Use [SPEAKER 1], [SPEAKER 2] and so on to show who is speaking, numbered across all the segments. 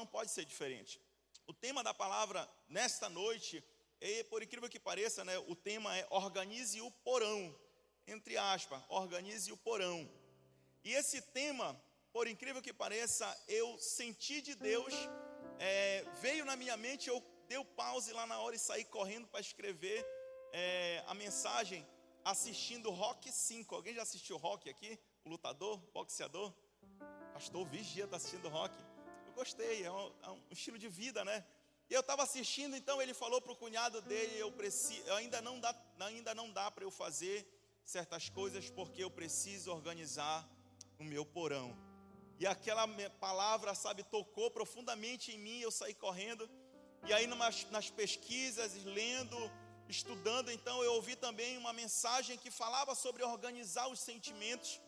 [SPEAKER 1] não pode ser diferente. O tema da palavra nesta noite, é, por incrível que pareça, né, o tema é organize o porão, entre aspas, organize o porão. E esse tema, por incrível que pareça, eu senti de Deus, é, veio na minha mente, eu dei o pause lá na hora e saí correndo para escrever é, a mensagem assistindo Rock 5. Alguém já assistiu Rock aqui? O lutador, boxeador? Pastor Vigia está assistindo Rock. Gostei, é um, é um, estilo de vida, né? E eu estava assistindo, então ele falou para o cunhado dele: eu preciso, ainda não dá, ainda não dá para eu fazer certas coisas porque eu preciso organizar o meu porão. E aquela palavra, sabe, tocou profundamente em mim. Eu saí correndo. E aí, nas, nas pesquisas, lendo, estudando, então eu ouvi também uma mensagem que falava sobre organizar os sentimentos,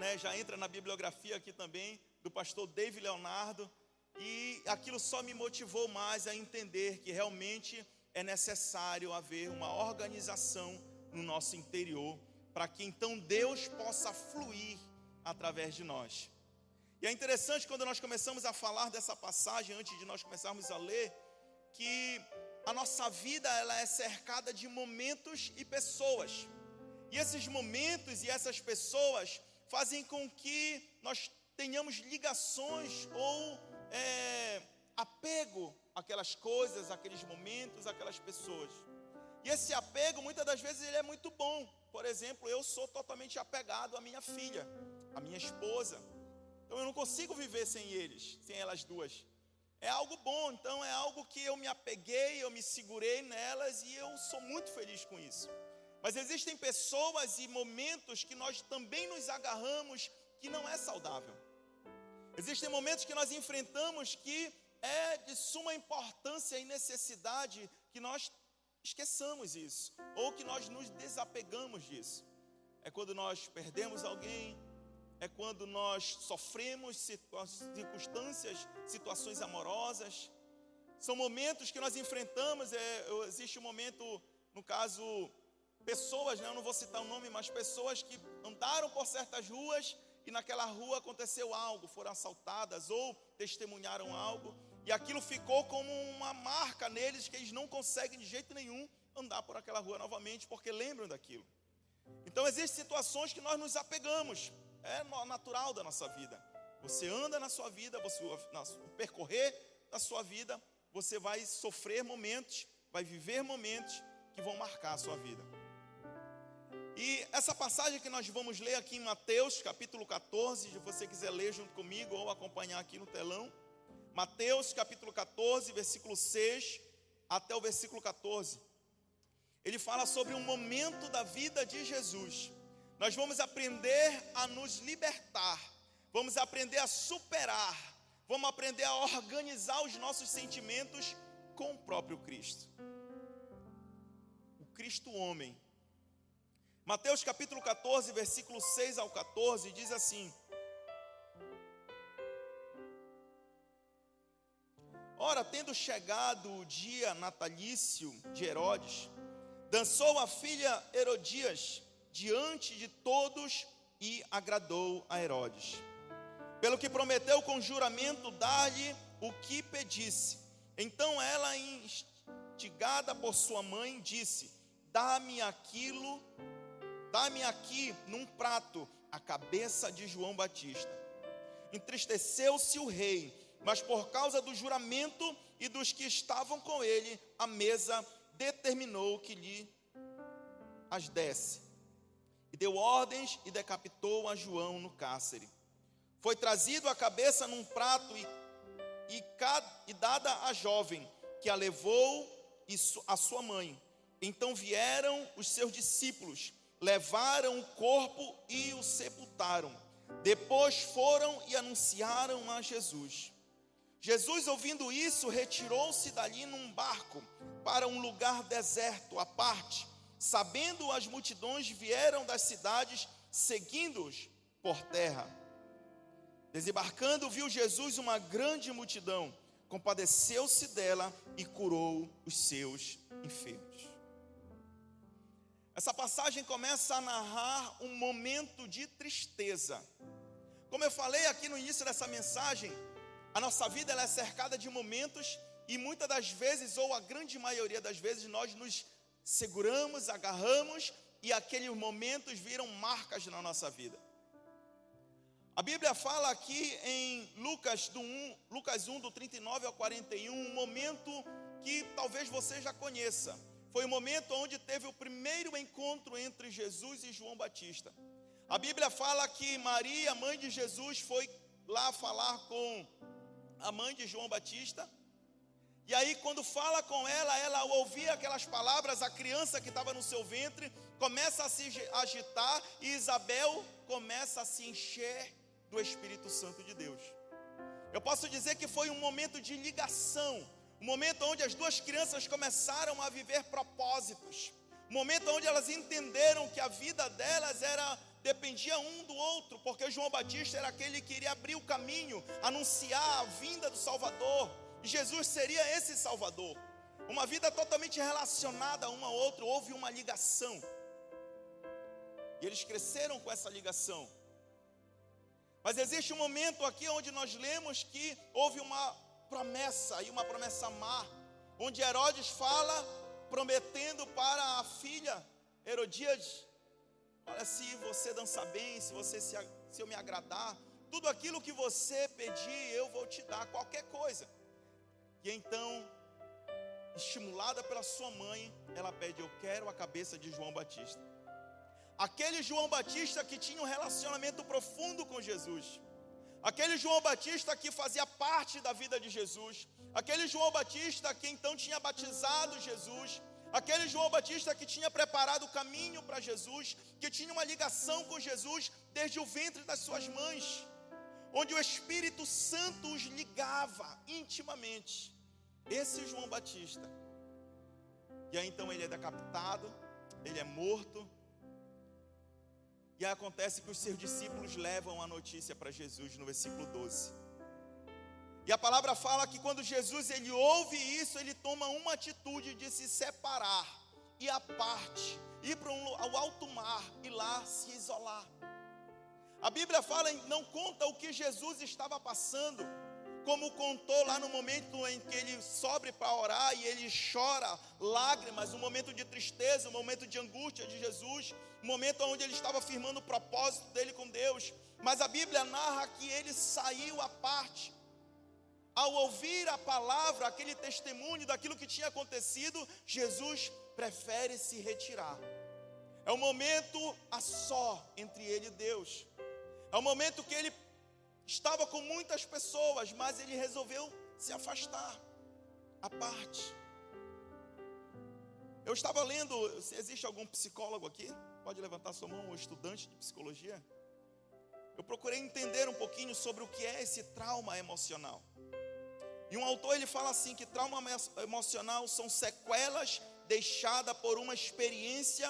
[SPEAKER 1] né? Já entra na bibliografia aqui também do pastor David Leonardo, e aquilo só me motivou mais a entender que realmente é necessário haver uma organização no nosso interior, para que então Deus possa fluir através de nós. E é interessante quando nós começamos a falar dessa passagem, antes de nós começarmos a ler, que a nossa vida ela é cercada de momentos e pessoas. E esses momentos e essas pessoas fazem com que nós tenhamos ligações ou é, apego àquelas coisas, àqueles momentos, àquelas pessoas. E esse apego, muitas das vezes, ele é muito bom. Por exemplo, eu sou totalmente apegado à minha filha, à minha esposa. Então eu não consigo viver sem eles, sem elas duas é algo bom, então é algo que eu me apeguei, eu me segurei nelas e eu sou muito feliz com isso. Mas existem pessoas e momentos que nós também nos agarramos que não é saudável. Existem momentos que nós enfrentamos que é de suma importância e necessidade que nós esqueçamos isso, ou que nós nos desapegamos disso. É quando nós perdemos alguém, é quando nós sofremos circunstâncias, situações amorosas. São momentos que nós enfrentamos. É, existe um momento, no caso, pessoas, né, eu não vou citar o nome, mas pessoas que andaram por certas ruas e naquela rua aconteceu algo, foram assaltadas ou testemunharam algo, e aquilo ficou como uma marca neles que eles não conseguem de jeito nenhum andar por aquela rua novamente, porque lembram daquilo. Então existem situações que nós nos apegamos. É natural da nossa vida. Você anda na sua vida, você na, percorrer da sua vida, você vai sofrer momentos, vai viver momentos que vão marcar a sua vida. E essa passagem que nós vamos ler aqui em Mateus, capítulo 14, se você quiser ler junto comigo ou acompanhar aqui no telão. Mateus, capítulo 14, versículo 6 até o versículo 14. Ele fala sobre um momento da vida de Jesus nós vamos aprender a nos libertar, vamos aprender a superar, vamos aprender a organizar os nossos sentimentos com o próprio Cristo. O Cristo homem. Mateus capítulo 14, versículo 6 ao 14 diz assim: Ora, tendo chegado o dia natalício de Herodes, dançou a filha Herodias diante de todos e agradou a Herodes. Pelo que prometeu com juramento dar-lhe o que pedisse. Então ela, instigada por sua mãe, disse: Dá-me aquilo, dá-me aqui num prato a cabeça de João Batista. Entristeceu-se o rei, mas por causa do juramento e dos que estavam com ele, a mesa determinou que lhe as desse e deu ordens e decapitou a João no cárcere. Foi trazido a cabeça num prato e, e, e dada à jovem, que a levou e a sua mãe. Então vieram os seus discípulos, levaram o corpo e o sepultaram. Depois foram e anunciaram a Jesus. Jesus, ouvindo isso, retirou-se dali num barco para um lugar deserto à parte Sabendo as multidões, vieram das cidades, seguindo-os por terra. Desembarcando, viu Jesus uma grande multidão, compadeceu-se dela e curou os seus enfermos. Essa passagem começa a narrar um momento de tristeza. Como eu falei aqui no início dessa mensagem, A nossa vida é cercada de momentos e muitas das vezes, ou a grande maioria das vezes, nós nos seguramos, agarramos e aqueles momentos viram marcas na nossa vida. A Bíblia fala aqui em Lucas, do 1, Lucas 1, do 39 ao 41, um momento que talvez você já conheça. Foi o momento onde teve o primeiro encontro entre Jesus e João Batista. A Bíblia fala que Maria, mãe de Jesus, foi lá falar com a mãe de João Batista. E aí, quando fala com ela, ela ouvia aquelas palavras, a criança que estava no seu ventre começa a se agitar e Isabel começa a se encher do Espírito Santo de Deus. Eu posso dizer que foi um momento de ligação, um momento onde as duas crianças começaram a viver propósitos, um momento onde elas entenderam que a vida delas era dependia um do outro, porque João Batista era aquele que iria abrir o caminho, anunciar a vinda do Salvador. E Jesus seria esse Salvador. Uma vida totalmente relacionada a um ao outro, houve uma ligação. E eles cresceram com essa ligação. Mas existe um momento aqui onde nós lemos que houve uma promessa, e uma promessa má, onde Herodes fala, prometendo para a filha Herodíades: Olha, se você dançar bem, se você se, se eu me agradar, tudo aquilo que você pedir, eu vou te dar, qualquer coisa. E então, estimulada pela sua mãe, ela pede: Eu quero a cabeça de João Batista. Aquele João Batista que tinha um relacionamento profundo com Jesus. Aquele João Batista que fazia parte da vida de Jesus. Aquele João Batista que então tinha batizado Jesus. Aquele João Batista que tinha preparado o caminho para Jesus, que tinha uma ligação com Jesus desde o ventre das suas mães, onde o Espírito Santo os ligava intimamente. Esse João Batista. E aí então ele é decapitado, ele é morto, e acontece que os seus discípulos levam a notícia para Jesus no versículo 12. E a palavra fala que quando Jesus ele ouve isso, ele toma uma atitude de se separar, e à parte, ir para um, ao alto mar e lá se isolar. A Bíblia fala, não conta o que Jesus estava passando, como contou lá no momento em que ele sobe para orar e ele chora lágrimas, um momento de tristeza, um momento de angústia de Jesus, um momento onde ele estava firmando o propósito dele com Deus. Mas a Bíblia narra que ele saiu à parte. Ao ouvir a palavra, aquele testemunho daquilo que tinha acontecido, Jesus prefere se retirar. É um momento a só entre ele e Deus. É um momento que ele estava com muitas pessoas, mas ele resolveu se afastar à parte. Eu estava lendo, se existe algum psicólogo aqui, pode levantar sua mão, ou estudante de psicologia. Eu procurei entender um pouquinho sobre o que é esse trauma emocional. E um autor ele fala assim que trauma emocional são sequelas deixadas por uma experiência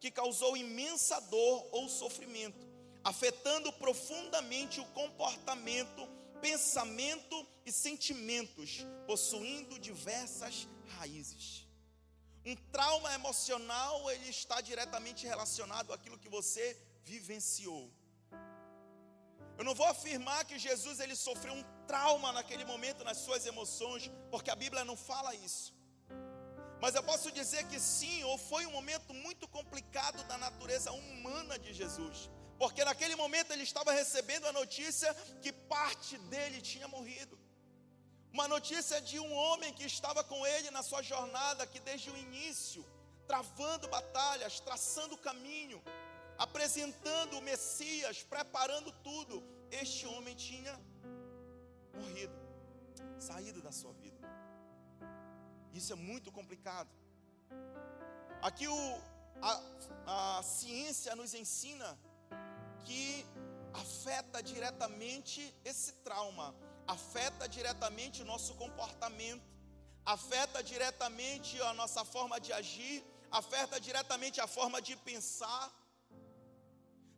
[SPEAKER 1] que causou imensa dor ou sofrimento afetando profundamente o comportamento, pensamento e sentimentos, possuindo diversas raízes. Um trauma emocional, ele está diretamente relacionado àquilo que você vivenciou. Eu não vou afirmar que Jesus ele sofreu um trauma naquele momento nas suas emoções, porque a Bíblia não fala isso. Mas eu posso dizer que sim, ou foi um momento muito complicado da natureza humana de Jesus porque naquele momento ele estava recebendo a notícia que parte dele tinha morrido. Uma notícia de um homem que estava com ele na sua jornada, que desde o início, travando batalhas, traçando o caminho, apresentando o Messias, preparando tudo, este homem tinha morrido, saído da sua vida. Isso é muito complicado. Aqui o, a, a ciência nos ensina que afeta diretamente esse trauma, afeta diretamente o nosso comportamento, afeta diretamente a nossa forma de agir, afeta diretamente a forma de pensar.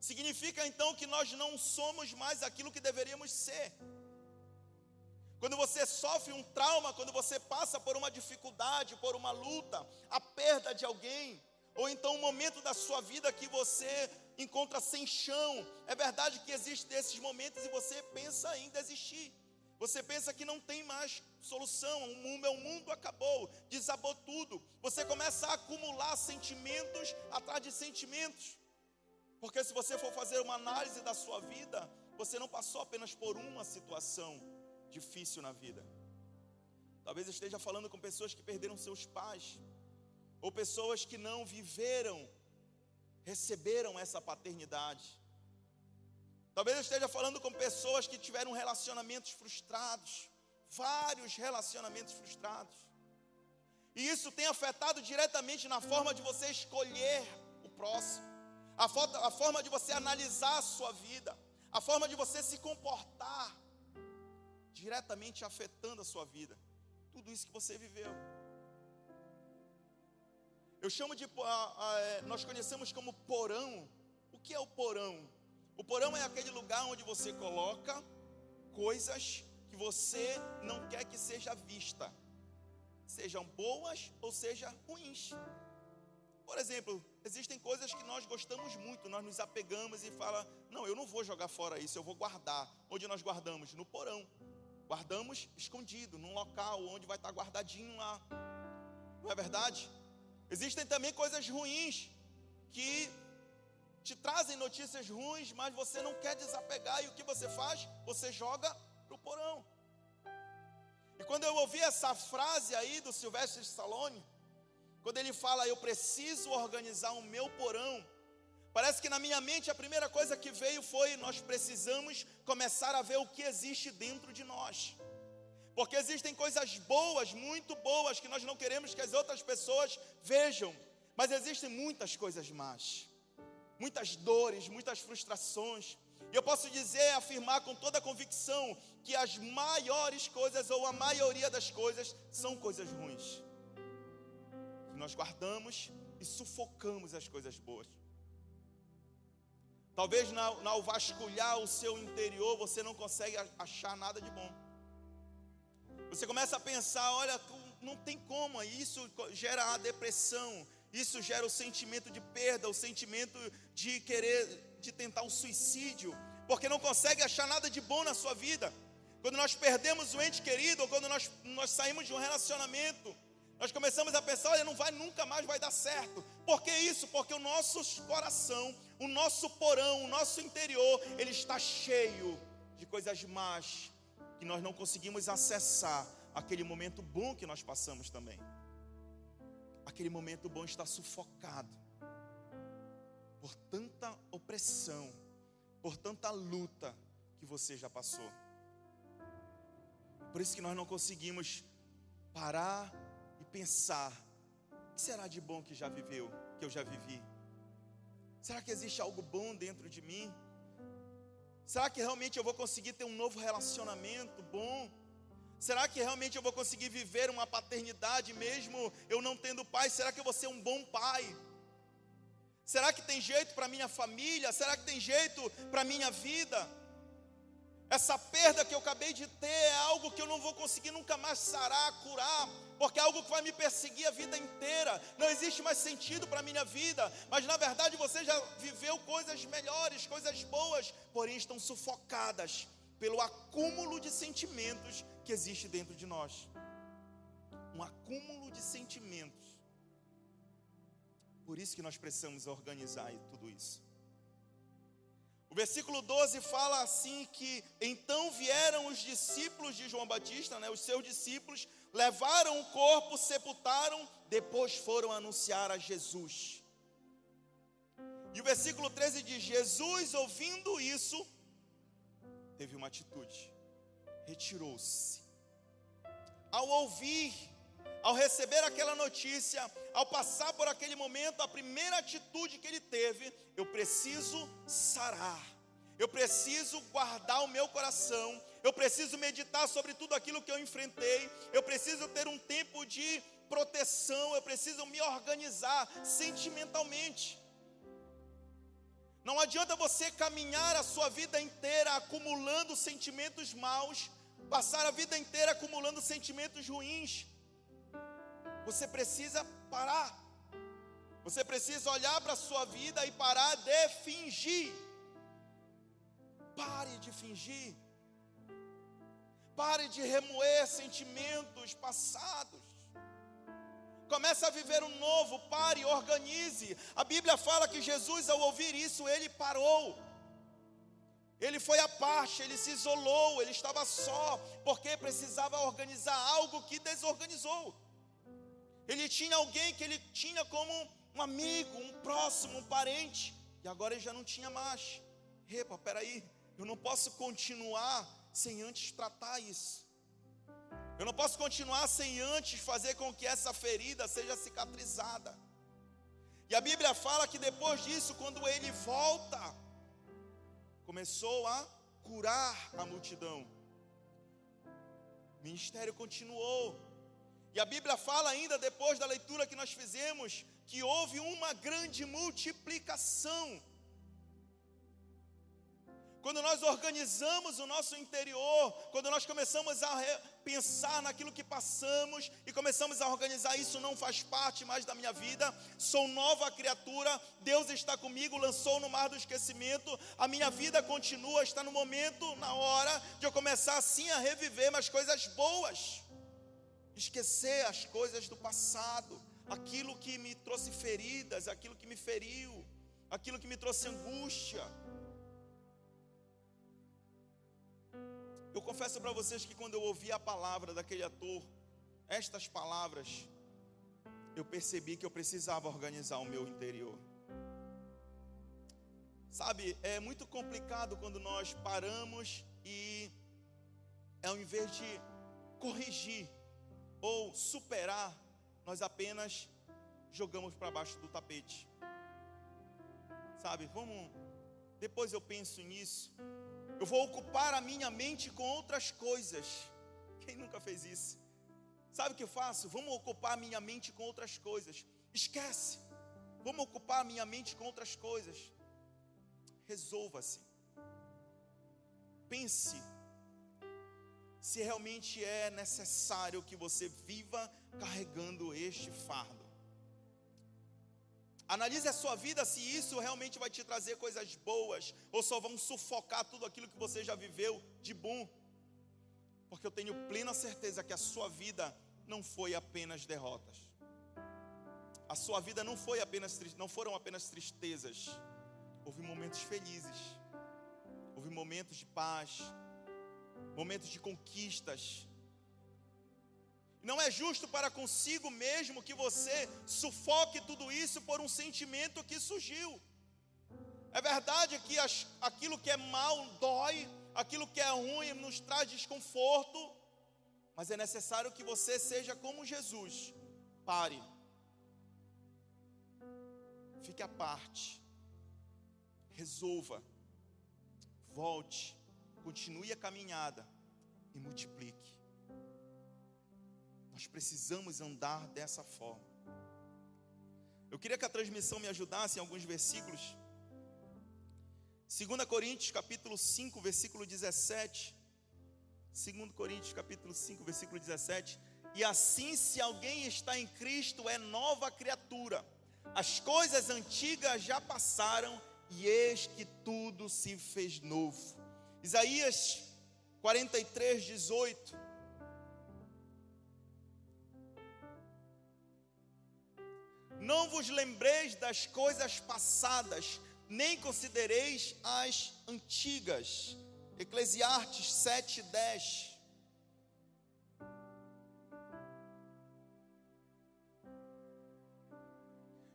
[SPEAKER 1] Significa então que nós não somos mais aquilo que deveríamos ser. Quando você sofre um trauma, quando você passa por uma dificuldade, por uma luta, a perda de alguém, ou então um momento da sua vida que você encontra sem chão. É verdade que existem esses momentos e você pensa em desistir. Você pensa que não tem mais solução, o meu mundo acabou, desabou tudo. Você começa a acumular sentimentos atrás de sentimentos. Porque se você for fazer uma análise da sua vida, você não passou apenas por uma situação difícil na vida. Talvez esteja falando com pessoas que perderam seus pais, ou pessoas que não viveram, receberam essa paternidade. Talvez eu esteja falando com pessoas que tiveram relacionamentos frustrados, vários relacionamentos frustrados. E isso tem afetado diretamente na forma de você escolher o próximo, a, a forma de você analisar a sua vida, a forma de você se comportar, diretamente afetando a sua vida. Tudo isso que você viveu. Eu chamo de, é, nós conhecemos como porão. O que é o porão? O porão é aquele lugar onde você coloca coisas que você não quer que seja vista, sejam boas ou sejam ruins. Por exemplo, existem coisas que nós gostamos muito, nós nos apegamos e fala: "Não, eu não vou jogar fora isso, eu vou guardar". Onde nós guardamos? No porão. Guardamos escondido, num local onde vai estar guardadinho lá. Não é verdade? Existem também coisas ruins que te trazem notícias ruins, mas você não quer desapegar, e o que você faz? Você joga para o porão. E quando eu ouvi essa frase aí do Silvestre Stallone, quando ele fala, eu preciso organizar o meu porão, parece que na minha mente a primeira coisa que veio foi: nós precisamos começar a ver o que existe dentro de nós. Porque existem coisas boas, muito boas, que nós não queremos que as outras pessoas vejam, mas existem muitas coisas más muitas dores, muitas frustrações. E eu posso dizer, afirmar com toda a convicção, que as maiores coisas, ou a maioria das coisas, são coisas ruins. Nós guardamos e sufocamos as coisas boas. Talvez ao vasculhar o seu interior, você não consegue achar nada de bom. Você começa a pensar, olha, não tem como, isso gera a depressão, isso gera o sentimento de perda, o sentimento de querer, de tentar um suicídio, porque não consegue achar nada de bom na sua vida. Quando nós perdemos o ente querido, ou quando nós, nós saímos de um relacionamento, nós começamos a pensar, olha, não vai, nunca mais vai dar certo. Por que isso? Porque o nosso coração, o nosso porão, o nosso interior, ele está cheio de coisas más que nós não conseguimos acessar aquele momento bom que nós passamos também aquele momento bom está sufocado por tanta opressão, por tanta luta que você já passou. Por isso que nós não conseguimos parar e pensar: o que será de bom que já viveu, que eu já vivi? Será que existe algo bom dentro de mim? Será que realmente eu vou conseguir ter um novo relacionamento bom? Será que realmente eu vou conseguir viver uma paternidade mesmo eu não tendo pai? Será que eu vou ser um bom pai? Será que tem jeito para minha família? Será que tem jeito para minha vida? Essa perda que eu acabei de ter é algo que eu não vou conseguir nunca mais sarar, curar, porque é algo que vai me perseguir a vida inteira. Não existe mais sentido para a minha vida, mas na verdade você já viveu coisas melhores, coisas boas, porém estão sufocadas pelo acúmulo de sentimentos que existe dentro de nós. Um acúmulo de sentimentos. Por isso que nós precisamos organizar tudo isso. O versículo 12 fala assim que então vieram os discípulos de João Batista, né, os seus discípulos, levaram o corpo, sepultaram, depois foram anunciar a Jesus. E o versículo 13 diz: Jesus, ouvindo isso, teve uma atitude, retirou-se. Ao ouvir, ao receber aquela notícia, ao passar por aquele momento, a primeira atitude que ele teve, eu preciso sarar, eu preciso guardar o meu coração, eu preciso meditar sobre tudo aquilo que eu enfrentei, eu preciso ter um tempo de proteção, eu preciso me organizar sentimentalmente. Não adianta você caminhar a sua vida inteira acumulando sentimentos maus, passar a vida inteira acumulando sentimentos ruins. Você precisa parar. Você precisa olhar para a sua vida e parar de fingir. Pare de fingir. Pare de remoer sentimentos passados. Comece a viver um novo, pare, organize. A Bíblia fala que Jesus, ao ouvir isso, ele parou. Ele foi à parte, ele se isolou, ele estava só, porque precisava organizar algo que desorganizou. Ele tinha alguém que ele tinha como um amigo, um próximo, um parente, e agora ele já não tinha mais. Epa, peraí, eu não posso continuar sem antes tratar isso. Eu não posso continuar sem antes fazer com que essa ferida seja cicatrizada. E a Bíblia fala que depois disso, quando ele volta, começou a curar a multidão. O ministério continuou. E a Bíblia fala ainda, depois da leitura que nós fizemos, que houve uma grande multiplicação. Quando nós organizamos o nosso interior, quando nós começamos a pensar naquilo que passamos e começamos a organizar isso não faz parte mais da minha vida, sou nova criatura, Deus está comigo, lançou no mar do esquecimento, a minha vida continua, está no momento, na hora de eu começar assim a reviver mais coisas boas. Esquecer as coisas do passado, aquilo que me trouxe feridas, aquilo que me feriu, aquilo que me trouxe angústia Eu confesso para vocês que quando eu ouvi a palavra daquele ator, estas palavras, eu percebi que eu precisava organizar o meu interior. Sabe, é muito complicado quando nós paramos e, ao invés de corrigir ou superar, nós apenas jogamos para baixo do tapete. Sabe, vamos. Depois eu penso nisso. Eu vou ocupar a minha mente com outras coisas. Quem nunca fez isso? Sabe o que eu faço? Vamos ocupar a minha mente com outras coisas. Esquece. Vamos ocupar a minha mente com outras coisas. Resolva-se. Pense se realmente é necessário que você viva carregando este fardo. Analise a sua vida se isso realmente vai te trazer coisas boas ou só vão sufocar tudo aquilo que você já viveu de bom. Porque eu tenho plena certeza que a sua vida não foi apenas derrotas. A sua vida não foi apenas não foram apenas tristezas. Houve momentos felizes. Houve momentos de paz, momentos de conquistas, não é justo para consigo mesmo que você sufoque tudo isso por um sentimento que surgiu. É verdade que aquilo que é mal dói, aquilo que é ruim nos traz desconforto, mas é necessário que você seja como Jesus. Pare. Fique à parte. Resolva. Volte. Continue a caminhada e multiplique. Nós precisamos andar dessa forma. Eu queria que a transmissão me ajudasse em alguns versículos. 2 Coríntios capítulo 5, versículo 17. 2 Coríntios capítulo 5, versículo 17. E assim, se alguém está em Cristo, é nova criatura. As coisas antigas já passaram e eis que tudo se fez novo. Isaías 43, 18. Não vos lembreis das coisas passadas, nem considereis as antigas. Eclesiastes 7:10.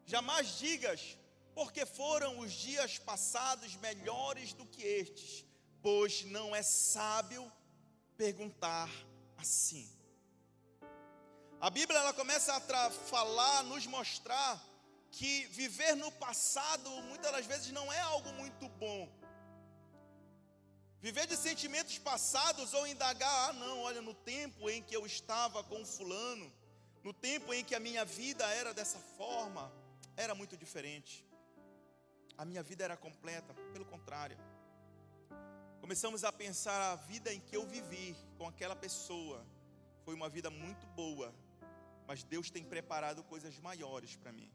[SPEAKER 1] Jamais digas, porque foram os dias passados melhores do que estes, pois não é sábio perguntar assim. A Bíblia ela começa a falar, nos mostrar que viver no passado muitas das vezes não é algo muito bom. Viver de sentimentos passados ou indagar, ah, não, olha, no tempo em que eu estava com fulano, no tempo em que a minha vida era dessa forma, era muito diferente. A minha vida era completa, pelo contrário. Começamos a pensar a vida em que eu vivi com aquela pessoa foi uma vida muito boa, mas Deus tem preparado coisas maiores para mim.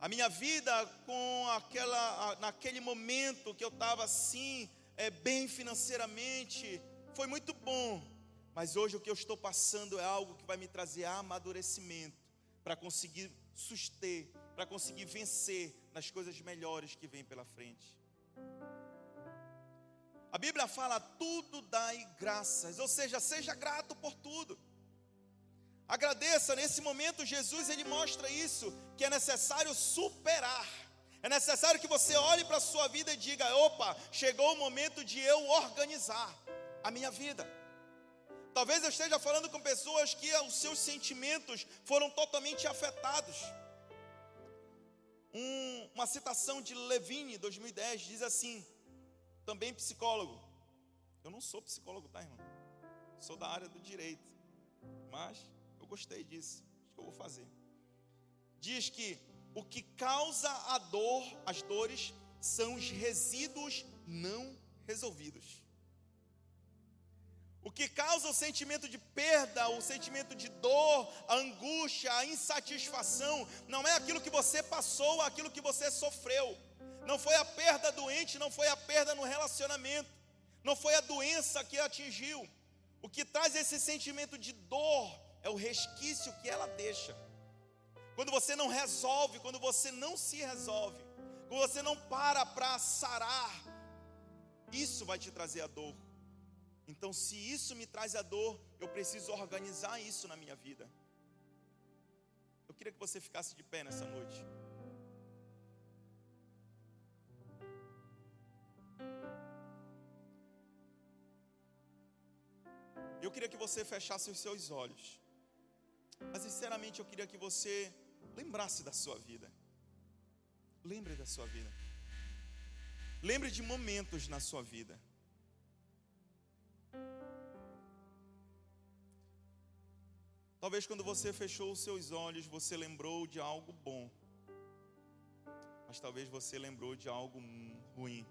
[SPEAKER 1] A minha vida com aquela, naquele momento que eu estava assim, é, bem financeiramente, foi muito bom, mas hoje o que eu estou passando é algo que vai me trazer amadurecimento para conseguir suster, para conseguir vencer nas coisas melhores que vêm pela frente. A Bíblia fala: tudo dai graças, ou seja, seja grato por tudo. Agradeça, nesse momento Jesus ele mostra isso, que é necessário superar. É necessário que você olhe para a sua vida e diga: opa, chegou o momento de eu organizar a minha vida. Talvez eu esteja falando com pessoas que os seus sentimentos foram totalmente afetados. Um, uma citação de Levine, 2010, diz assim: também psicólogo. Eu não sou psicólogo, tá, irmão? Sou da área do direito. Mas gostei disso. Acho que eu vou fazer. Diz que o que causa a dor, as dores, são os resíduos não resolvidos. O que causa o sentimento de perda, o sentimento de dor, a angústia, a insatisfação, não é aquilo que você passou, aquilo que você sofreu. Não foi a perda doente, não foi a perda no relacionamento, não foi a doença que atingiu. O que traz esse sentimento de dor é o resquício que ela deixa. Quando você não resolve, quando você não se resolve, quando você não para para sarar, isso vai te trazer a dor. Então, se isso me traz a dor, eu preciso organizar isso na minha vida. Eu queria que você ficasse de pé nessa noite. Eu queria que você fechasse os seus olhos. Mas, sinceramente, eu queria que você lembrasse da sua vida. Lembre da sua vida. Lembre de momentos na sua vida. Talvez quando você fechou os seus olhos, você lembrou de algo bom. Mas talvez você lembrou de algo ruim.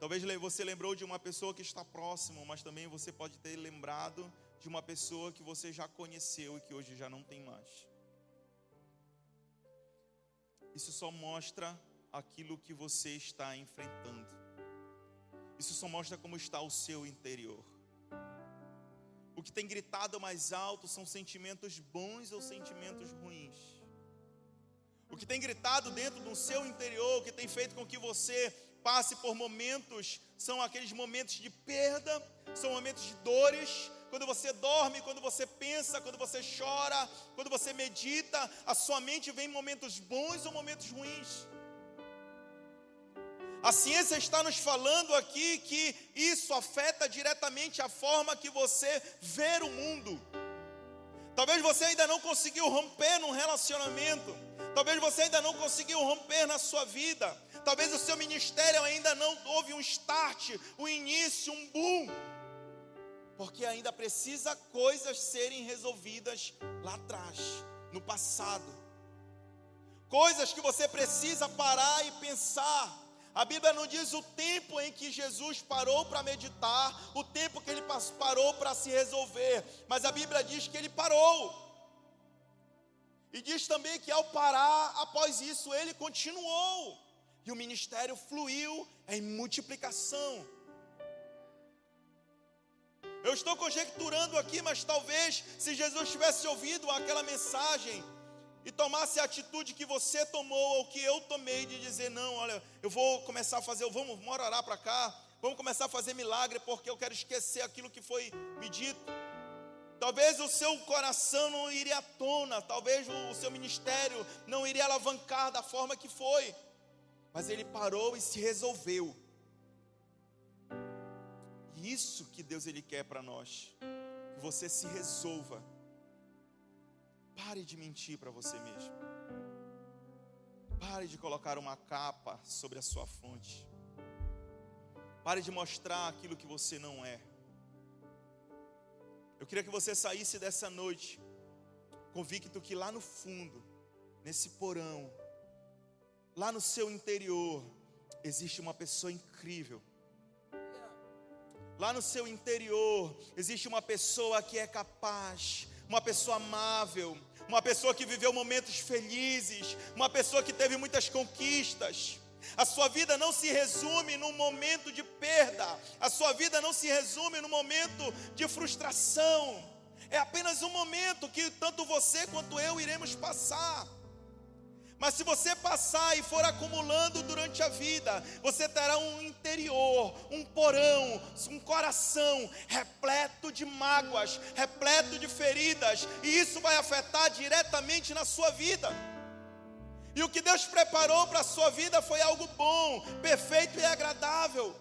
[SPEAKER 1] Talvez você lembrou de uma pessoa que está próximo, mas também você pode ter lembrado de uma pessoa que você já conheceu e que hoje já não tem mais. Isso só mostra aquilo que você está enfrentando. Isso só mostra como está o seu interior. O que tem gritado mais alto são sentimentos bons ou sentimentos ruins. O que tem gritado dentro do seu interior, o que tem feito com que você passe por momentos, são aqueles momentos de perda, são momentos de dores. Quando você dorme, quando você pensa, quando você chora, quando você medita, a sua mente vem momentos bons ou momentos ruins. A ciência está nos falando aqui que isso afeta diretamente a forma que você vê o mundo. Talvez você ainda não conseguiu romper num relacionamento. Talvez você ainda não conseguiu romper na sua vida. Talvez o seu ministério ainda não houve um start, um início, um boom. Porque ainda precisa coisas serem resolvidas lá atrás, no passado. Coisas que você precisa parar e pensar a Bíblia não diz o tempo em que Jesus parou para meditar, o tempo que ele parou para se resolver, mas a Bíblia diz que ele parou. E diz também que ao parar, após isso, ele continuou. E o ministério fluiu em multiplicação. Eu estou conjecturando aqui, mas talvez se Jesus tivesse ouvido aquela mensagem, e tomasse a atitude que você tomou ou que eu tomei de dizer: não, olha, eu vou começar a fazer, vamos, vamos orar para cá, vamos começar a fazer milagre porque eu quero esquecer aquilo que foi me dito. Talvez o seu coração não iria à tona, talvez o seu ministério não iria alavancar da forma que foi, mas ele parou e se resolveu. Isso que Deus ele quer para nós, que você se resolva Pare de mentir para você mesmo. Pare de colocar uma capa sobre a sua fonte. Pare de mostrar aquilo que você não é. Eu queria que você saísse dessa noite convicto que lá no fundo, nesse porão, lá no seu interior, existe uma pessoa incrível. Lá no seu interior existe uma pessoa que é capaz uma pessoa amável, uma pessoa que viveu momentos felizes, uma pessoa que teve muitas conquistas. A sua vida não se resume num momento de perda. A sua vida não se resume num momento de frustração. É apenas um momento que tanto você quanto eu iremos passar. Mas se você passar e for acumulando durante a vida, você terá um interior, um porão, um coração repleto de mágoas, repleto de feridas, e isso vai afetar diretamente na sua vida. E o que Deus preparou para a sua vida foi algo bom, perfeito e agradável.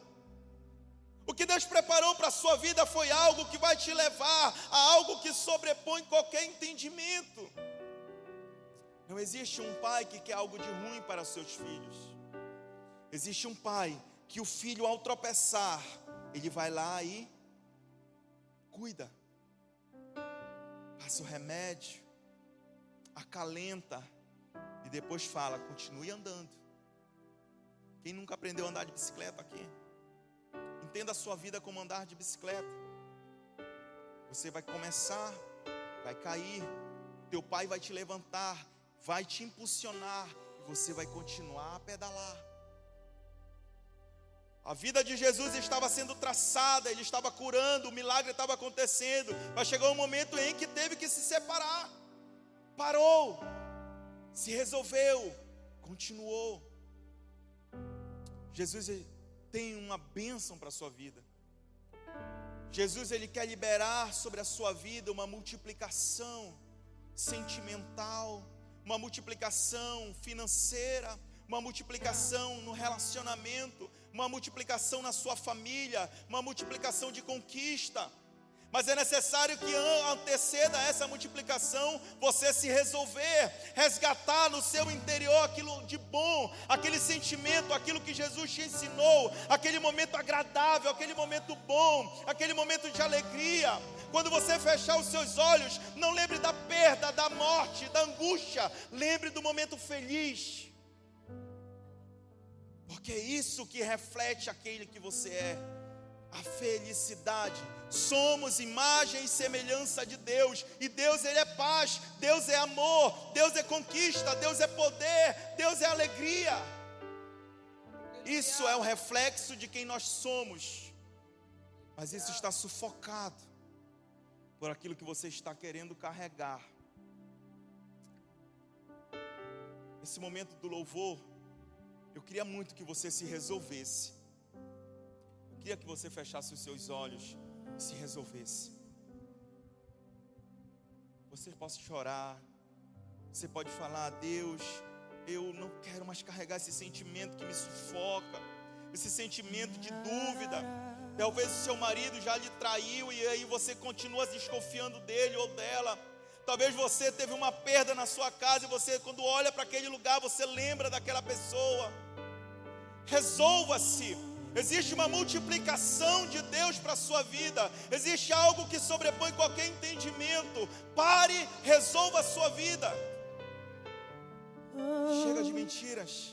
[SPEAKER 1] O que Deus preparou para a sua vida foi algo que vai te levar a algo que sobrepõe qualquer entendimento. Não existe um pai que quer algo de ruim para seus filhos. Existe um pai que o filho, ao tropeçar, ele vai lá e cuida, passa o remédio, acalenta, e depois fala: continue andando. Quem nunca aprendeu a andar de bicicleta aqui? Entenda a sua vida como andar de bicicleta. Você vai começar, vai cair, teu pai vai te levantar, vai te impulsionar e você vai continuar a pedalar. A vida de Jesus estava sendo traçada, ele estava curando, o milagre estava acontecendo, mas chegou um momento em que teve que se separar. Parou, se resolveu, continuou. Jesus tem uma bênção para a sua vida. Jesus ele quer liberar sobre a sua vida uma multiplicação sentimental, uma multiplicação financeira, uma multiplicação no relacionamento, uma multiplicação na sua família, uma multiplicação de conquista mas é necessário que anteceda essa multiplicação você se resolver, resgatar no seu interior aquilo de bom, aquele sentimento, aquilo que Jesus te ensinou, aquele momento agradável, aquele momento bom, aquele momento de alegria. Quando você fechar os seus olhos, não lembre da perda, da morte, da angústia, lembre do momento feliz. Porque é isso que reflete aquele que você é, a felicidade somos imagem e semelhança de Deus, e Deus ele é paz, Deus é amor, Deus é conquista, Deus é poder, Deus é alegria. Isso é um reflexo de quem nós somos. Mas isso está sufocado por aquilo que você está querendo carregar. Nesse momento do louvor, eu queria muito que você se resolvesse. Eu queria que você fechasse os seus olhos se resolvesse. Você pode chorar, você pode falar, Deus, eu não quero mais carregar esse sentimento que me sufoca, esse sentimento de dúvida. Talvez o seu marido já lhe traiu e aí você continua desconfiando dele ou dela. Talvez você teve uma perda na sua casa e você, quando olha para aquele lugar, você lembra daquela pessoa. Resolva-se Existe uma multiplicação de Deus para a sua vida. Existe algo que sobrepõe qualquer entendimento. Pare, resolva a sua vida. Chega de mentiras.